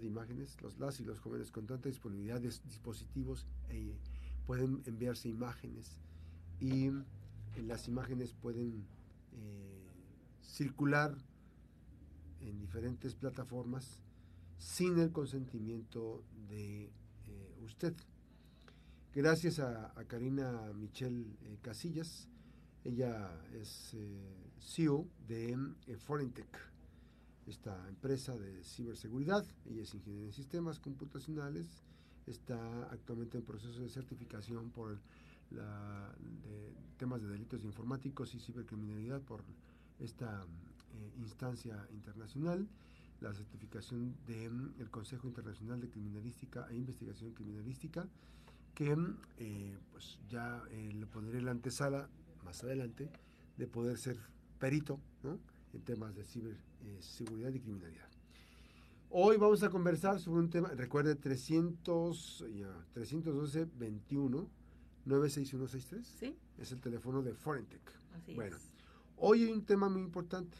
de imágenes. Los las y los jóvenes con tanta disponibilidad de dispositivos eh, pueden enviarse imágenes y las imágenes pueden circular en diferentes plataformas sin el consentimiento de usted. Gracias a, Karina Michelle Casillas, ella es CEO de Forentech esta empresa de ciberseguridad. Ella es ingeniera en sistemas computacionales. Está actualmente en proceso de certificación por temas de delitos informáticos y cibercriminalidad por esta eh, instancia internacional. La certificación del el Consejo Internacional de Criminalística e Investigación Criminalística, que eh, pues ya eh, le pondré la antesala más adelante de poder ser perito en temas de ciberseguridad eh, y criminalidad. Hoy vamos a conversar sobre un tema, recuerde 300, 312 21 96163. Sí. Es el teléfono de Forentech. bueno, hoy hay un tema muy importante.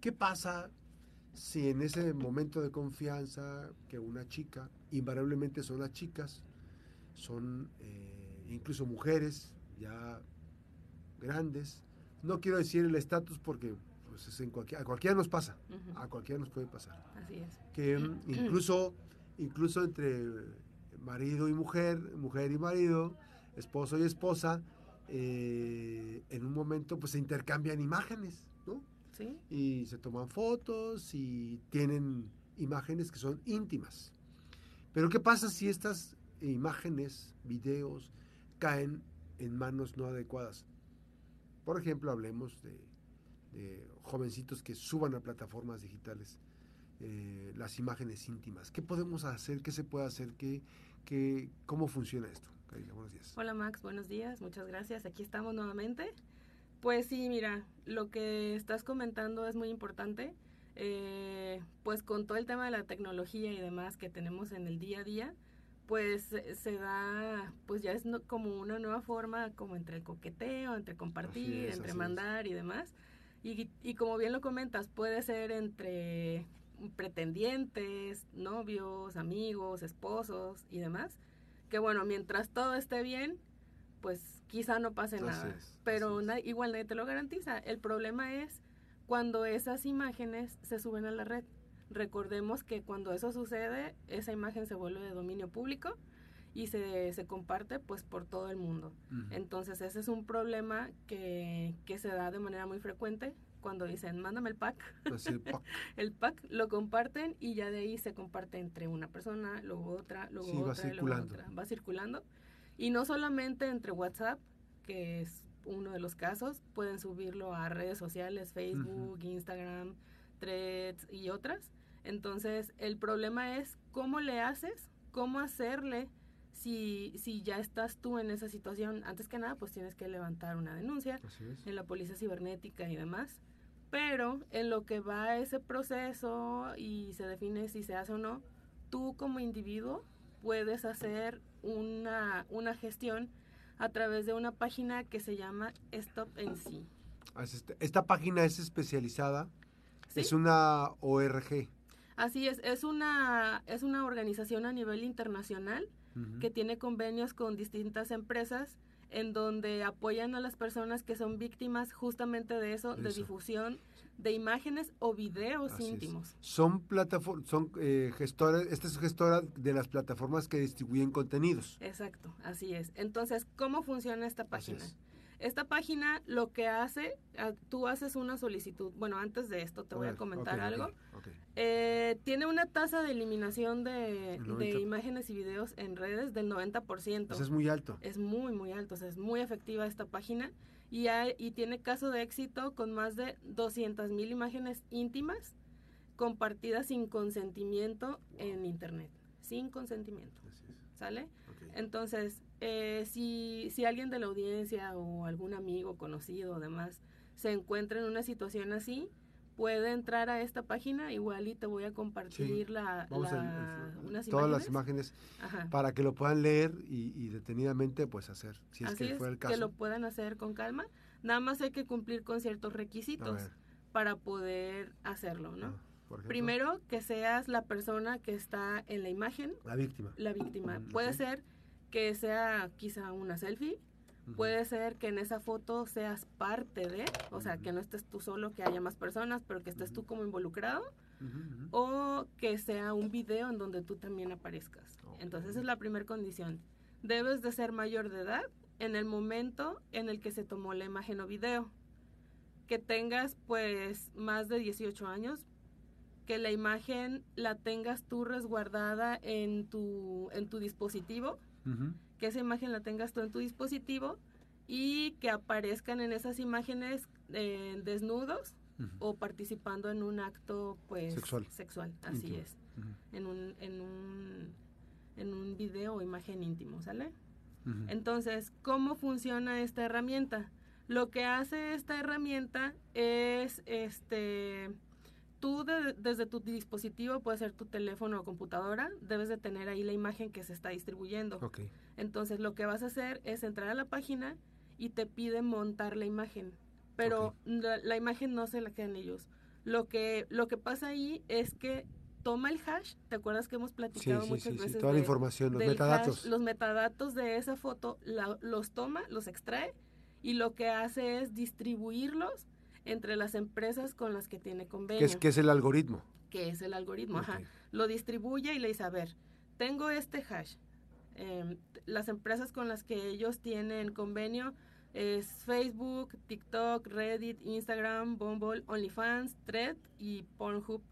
¿Qué pasa si en ese momento de confianza que una chica, invariablemente son las chicas, son eh, incluso mujeres ya grandes, no quiero decir el estatus porque pues en cualquier, a cualquiera nos pasa, a cualquiera nos puede pasar. Así es. Que mm, incluso, incluso entre marido y mujer, mujer y marido, esposo y esposa, eh, en un momento pues se intercambian imágenes, ¿no? Sí. Y se toman fotos y tienen imágenes que son íntimas. Pero ¿qué pasa si estas imágenes, videos, caen en manos no adecuadas? Por ejemplo, hablemos de jovencitos que suban a plataformas digitales eh, las imágenes íntimas. ¿Qué podemos hacer? ¿Qué se puede hacer? ¿Qué, qué, ¿Cómo funciona esto? buenos días. Hola Max, buenos días, muchas gracias. Aquí estamos nuevamente. Pues sí, mira, lo que estás comentando es muy importante. Eh, pues con todo el tema de la tecnología y demás que tenemos en el día a día, pues se da, pues ya es como una nueva forma, como entre el coqueteo, entre compartir, entre mandar y demás. Y, como bien lo comentas, puede ser entre pretendientes, novios, amigos, esposos y demás. Que bueno, mientras todo esté bien, pues quizá no pase nada. pero igual nadie te lo garantiza. El problema es cuando esas imágenes se suben a la red. Recordemos que cuando eso sucede, esa imagen se vuelve de dominio público y se, se comparte pues por todo el mundo. Entonces ese es un problema que, que, se da de manera muy frecuente cuando dicen mándame el pack. Pues el pack. el pack lo comparten y ya de ahí se comparte entre una persona, luego otra, luego otra, luego otra. Va circulando. Y no solamente entre WhatsApp, que es uno de los casos, pueden subirlo a redes sociales, Facebook, Instagram, Threads y otras. Entonces, el problema es cómo le haces, cómo hacerle si, si ya estás tú en esa situación, antes que nada, pues tienes que levantar una denuncia en la policía cibernética y demás. Pero en lo que va ese proceso y se define si se hace o no, tú como individuo puedes hacer una, una gestión a través de una página que se llama Stop. Ah, este, esta página es especializada, es una ORG. Así es, es una, es una organización a nivel internacional que tiene convenios con distintas empresas en donde apoyan a las personas que son víctimas justamente de eso, de difusión de imágenes o videos íntimos. Son plataformas, son eh, gestoras, esta es gestora de las plataformas que distribuyen contenidos. Exacto, así es. Entonces, ¿cómo funciona esta página? Esta página lo que hace, ah, tú haces una solicitud. Bueno, antes de esto te voy a comentar algo. Eh, tiene una tasa de eliminación de, imágenes y videos en redes del 90%. Eso es muy alto. Es muy, muy alto. O sea, es muy efectiva esta página. Y, hay, y tiene caso de éxito con más de 200 mil imágenes íntimas compartidas sin consentimiento en Internet. Sin consentimiento. ¿Sale? Entonces, eh, si, si alguien de la audiencia o algún amigo conocido o demás se encuentra en una situación así, puede entrar a esta página, igual y te voy a compartir la, todas las imágenes para que lo puedan leer y, detenidamente pues hacer, si es que fue el caso. Que lo puedan hacer con calma, nada más hay que cumplir con ciertos requisitos para poder hacerlo, ¿no? por ejemplo? Primero, que seas la persona que está en la imagen, La víctima. la víctima. Mm, Puede ser que sea quizá una selfie, puede ser que en esa foto seas parte de, o sea, que no estés tú solo, que haya más personas, pero que estés tú como involucrado, o que sea un video en donde tú también aparezcas. Entonces, esa es la primera condición. Debes de ser mayor de edad en el momento en el que se tomó la imagen o video. Que tengas pues más de 18 años, que la imagen la tengas tú resguardada en tu, en tu dispositivo, Que esa imagen la tengas tú en tu dispositivo y que aparezcan en esas imágenes eh, desnudos o participando en un acto pues Sexual. sexual. Así Íntimo. es. En un en un en un video o imagen íntimo sale entonces cómo funciona esta herramienta lo que hace esta herramienta es este tú de- desde tu dispositivo puede ser tu teléfono o computadora debes de tener ahí la imagen que se está distribuyendo Ok. entonces lo que vas a hacer es entrar a la página y te pide montar la imagen, pero Ok. la, la imagen no se la quedan ellos. Lo que lo que pasa ahí es que toma el hash, ¿te acuerdas que hemos platicado sí, muchas sí, sí, veces Toda la de- información, los metadatos. hash, los metadatos de esa foto la- los toma, los extrae y lo que hace es distribuirlos entre las empresas con las que tiene convenio, que, es, que es el algoritmo. que es el algoritmo, ajá Ok. lo distribuye y le dice, a ver, tengo este hash. Em, las empresas con las que ellos tienen convenio es Facebook, TikTok, Reddit, Instagram, Bumble, OnlyFans, Thread y Pornhub.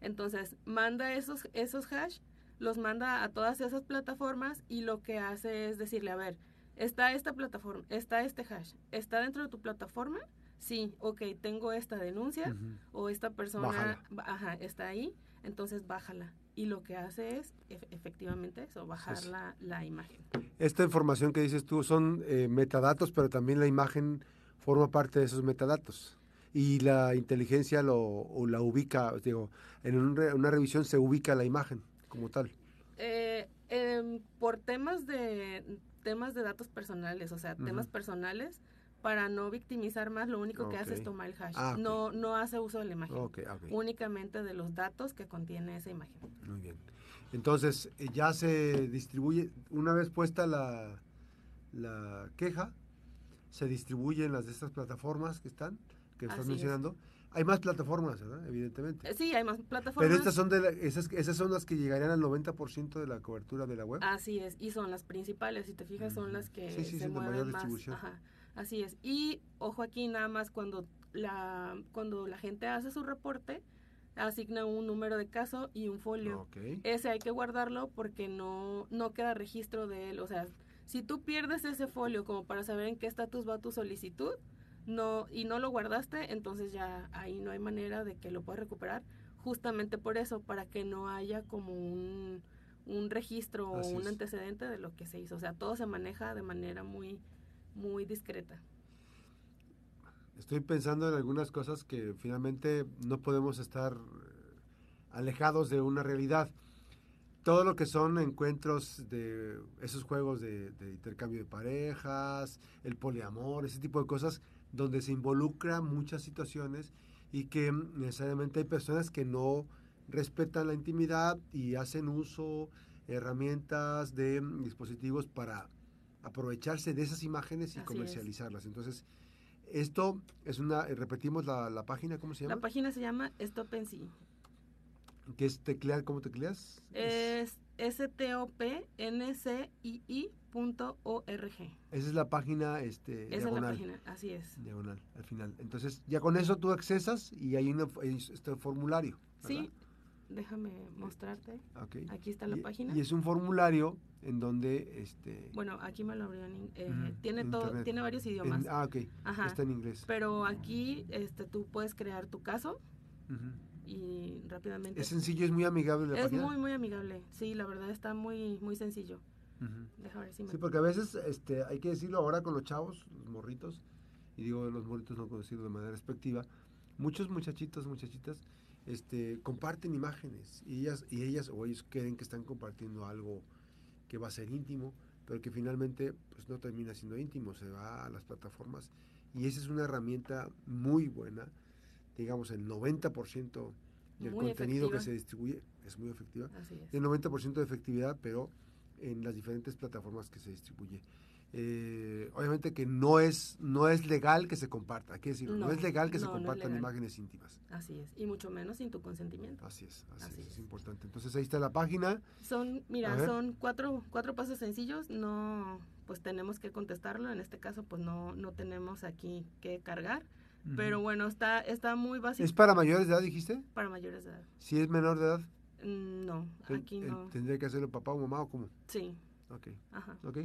Entonces, manda esos, esos hash, los manda a todas esas plataformas y lo que hace es decirle, a ver, está esta plataforma, está este hash, está dentro de tu plataforma, sí, ok, tengo esta denuncia, o esta persona ajá, está ahí, entonces bájala. Y lo que hace es ef- efectivamente eso, bajar la, la imagen. Esta información que dices tú son eh, metadatos, pero también la imagen forma parte de esos metadatos. Y la inteligencia lo, o la ubica, digo, en un re- una revisión se ubica la imagen como tal. Eh, em, por temas de temas de datos personales, o sea, temas personales, para no victimizar más, lo único que hace es tomar el hash. Ah. No, no hace uso de la imagen. Únicamente de los datos que contiene esa imagen. Muy bien. Entonces, eh, ya se distribuye, una vez puesta la, la queja, se distribuye en las de estas plataformas que están, que estás Así es. mencionando. Hay más plataformas, ¿verdad? Evidentemente. Eh, sí, hay más plataformas. Pero estas son de la- esas, esas son las que llegarían al 90% de la cobertura de la web. Así es, y son las principales, si te fijas, son las que Sí, sí, se sí, mueven mayor más. distribución. Ajá, así es. Y ojo aquí nada más cuando la cuando la gente hace su reporte, asigna un número de caso y un folio. Ese hay que guardarlo porque no no queda registro de él, o sea, si tú pierdes ese folio como para saber en qué estatus va tu solicitud, no y no lo guardaste, entonces ya ahí no hay manera de que lo puedas recuperar, justamente por eso, para que no haya como un un registro Así o un es. antecedente de lo que se hizo, o sea, todo se maneja de manera muy muy discreta. Estoy pensando en algunas cosas que finalmente no podemos estar eh, alejados de una realidad. Todo lo que son encuentros de esos juegos de, intercambio de parejas, el poliamor, ese tipo de cosas, donde se involucra muchas situaciones y que necesariamente hay personas que no respetan la intimidad y hacen uso herramientas de dispositivos para aprovecharse de esas imágenes y Así es. comercializarlas. Entonces, esto es una, eh, repetimos la, la página, ¿cómo se La llama? página se llama Stop en sí. Que es teclear, ¿cómo tecleas? Es- stopncii.org. esa es la página este, Esa es la diagonal. página, así es. Diagonal, al final. Entonces, ya con eso tú accesas y hay una, hay este formulario. ¿verdad? Sí, déjame mostrarte. Ok. Aquí está la Y- página. Y es un formulario en donde este Bueno, aquí me lo abrió en, eh, tiene en todo, internet. tiene varios en- idiomas. ah, ok. Ajá. Está en inglés. Pero aquí este tú puedes crear tu caso y rápidamente Es sencillo, es muy amigable la es página. muy muy amigable. Sí, la verdad está muy muy sencillo. Deja ver si me Sí, porque a veces, este, hay que decirlo ahora con los chavos, los morritos, y digo los morritos no conocidos de manera respectiva, muchos muchachitos, muchachitas, este, comparten imágenes y ellas, y ellas o ellos creen que están compartiendo algo que va a ser íntimo, pero que finalmente pues no termina siendo íntimo, se va a las plataformas y esa es una herramienta muy buena, digamos el 90% Y el Muy contenido que se distribuye es muy efectiva. Así es. El 90% de efectividad, pero en las diferentes plataformas que se distribuye. Eh, obviamente que no es no es legal que se comparta, hay que decirlo, no, No, es legal que se no, compartan imágenes íntimas. Así es. Y mucho menos sin tu consentimiento. Así es, así, Así es, es es. importante. Entonces ahí está la página. Son, mira, son cuatro, cuatro pasos sencillos. No, pues tenemos que contestarlo. En este caso, pues no, no tenemos aquí que cargar. Pero bueno, está, está muy básico ¿Es para mayores de edad, dijiste? para mayores de edad. Si es menor de edad, Mm, No, aquí el- no. tendría que hacerlo papá o mamá o cómo. Sí, Ok, ajá. ok.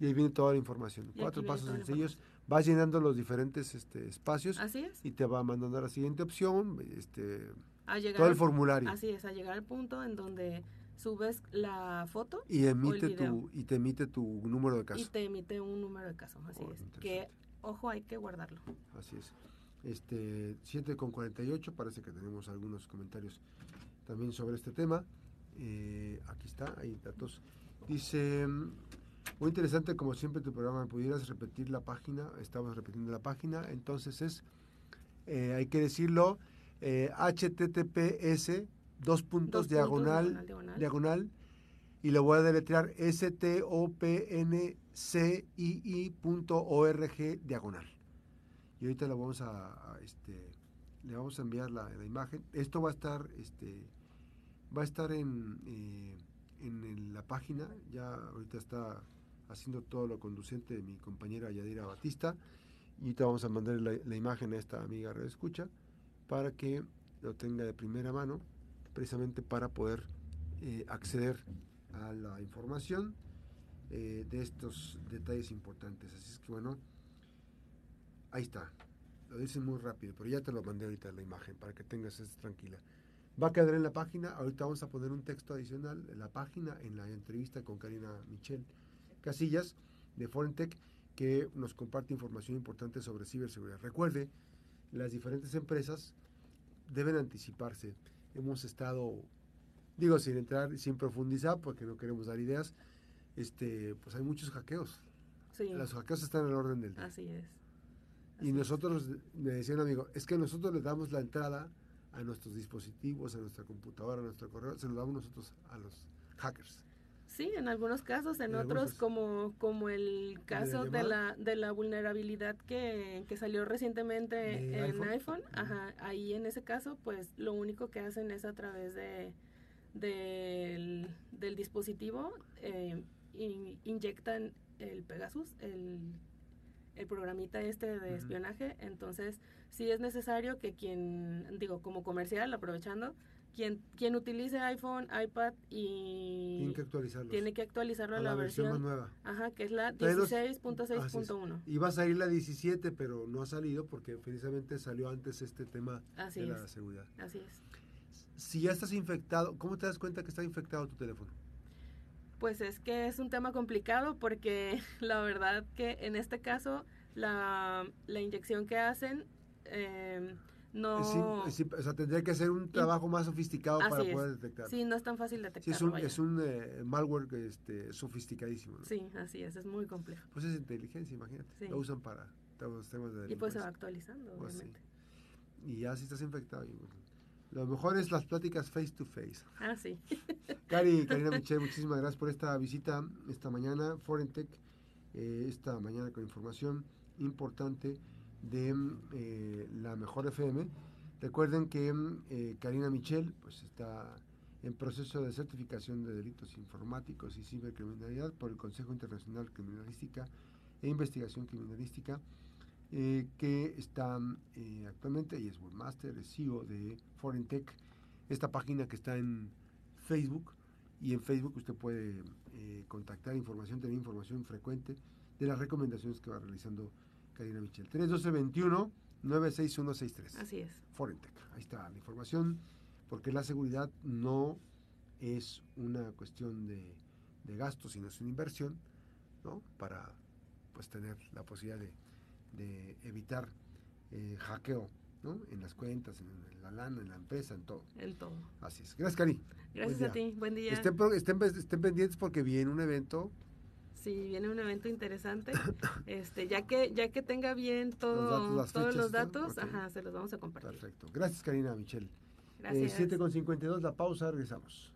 Y ahí viene toda la información. Cuatro pasos sencillos. Vas llenando los diferentes este, espacios Así es. y te va mandando a la siguiente opción, este, A llegar, todo el al- formulario. así es, a llegar al punto en donde subes la foto Y emite video. tu, y te emite tu número de y caso. te emite un número de caso. Así Oh, es. Que, ojo, hay que guardarlo. Así es. Este, 7 con 48, parece que tenemos algunos comentarios también sobre este tema. Eh, aquí está, hay datos. Dice, muy interesante como siempre tu programa, ¿pudieras repetir la página? Estamos repitiendo la página, entonces es, eh, hay que decirlo, eh, https, dos puntos, Dos diagonal, diagonal, diagonal. diagonal, y lo voy a deletrear stopncii.org diagonal. Y ahorita la vamos a, a, este, le vamos a enviar la, la imagen. Esto va a estar, este, va a estar en, eh, en la página. Ya ahorita está haciendo todo lo conducente de mi compañera Yadira Batista. Y ahorita vamos a mandar la, imagen a esta amiga Red Escucha para que lo tenga de primera mano, precisamente para poder eh, acceder a la información eh, de estos detalles importantes. Así es que bueno, ahí está. Lo dicen muy rápido, pero ya te lo mandé ahorita la imagen para que tengas esto tranquila. Va a quedar en la página. Ahorita vamos a poner un texto adicional en la página, en la entrevista con Karina Michel Casillas de Forentech, que nos comparte información importante sobre ciberseguridad. Recuerde, las diferentes empresas deben anticiparse. Hemos estado, digo, sin entrar, sin profundizar, porque no queremos dar ideas, este, pues hay muchos hackeos. Sí, Los hackeos están al orden del día. así es. Y es. nosotros, me decía un amigo, es que nosotros le damos la entrada a nuestros dispositivos, a nuestra computadora, a nuestro correo, se lo damos nosotros a los hackers. Sí, en algunos casos, en, otros casos. como como el caso de la de la vulnerabilidad que, que salió recientemente ¿De en iPhone? ajá, ahí en ese caso, pues lo único que hacen es a través de del, del dispositivo eh, in- inyectan el Pegasus, el el programita este de espionaje, entonces sí es necesario que quien, digo, como comercial, aprovechando, quien, quien utilice iPhone, iPad y Tienen que actualizarlos. tiene que actualizarlo a a la, la, versión, más nueva. ajá, que es la Pero- 16.6.1. Iba a salir la 17, pero no ha salido porque precisamente salió antes este tema Así de la es, seguridad. así es. Si ya estás infectado, ¿cómo te das cuenta que está infectado tu teléfono? Pues es que es un tema complicado porque la verdad que en este caso la, la inyección que hacen eh, no... Es o sea, tendría que ser un trabajo más sofisticado para Así es. poder detectarlo. Sí, no es tan fácil Sí, detectarlo. es un, vaya. es un eh, malware este, sofisticadísimo. ¿no? Sí, así es, es muy complejo. Pues es inteligencia, imagínate. Sí. Lo usan para todos los temas de Y pues se va actualizando, Pues sí. obviamente. Y ya si estás infectado. y, bueno, lo mejor es las pláticas face to face. Ah, sí. Cari, Karina Michel, muchísimas gracias por esta visita esta mañana. Forentech, eh, esta mañana con información importante de eh, la mejor FM. Recuerden que eh, Karina Michel pues está en proceso de certificación de delitos informáticos y cibercriminalidad por el Consejo Internacional Criminalística e Investigación Criminalística, eh, que está actualmente, y es webmaster, es CEO de Forentech, esta página que está en Facebook, y en Facebook usted puede contactar información, tener información frecuente de las recomendaciones que va realizando Karina Michel. 3221 96163. Así es. Forentech. Ahí está la información, porque la seguridad no es una cuestión de, de gasto, sino es una inversión, ¿no? Para pues tener la posibilidad de, de evitar eh, hackeo, ¿no? En las cuentas, en, la lana, en la empresa, en todo. En todo. Así es. Gracias, Cari. Gracias a ti. Buen día. Estén, estén, estén pendientes porque viene un evento Sí, viene un evento interesante. este, ya que ya que tenga bien todo, Los datos, las todos los datos, ajá, se los vamos a compartir. Perfecto. Gracias, Karina Michelle. Gracias. Eh, 7 con 52, la pausa, regresamos.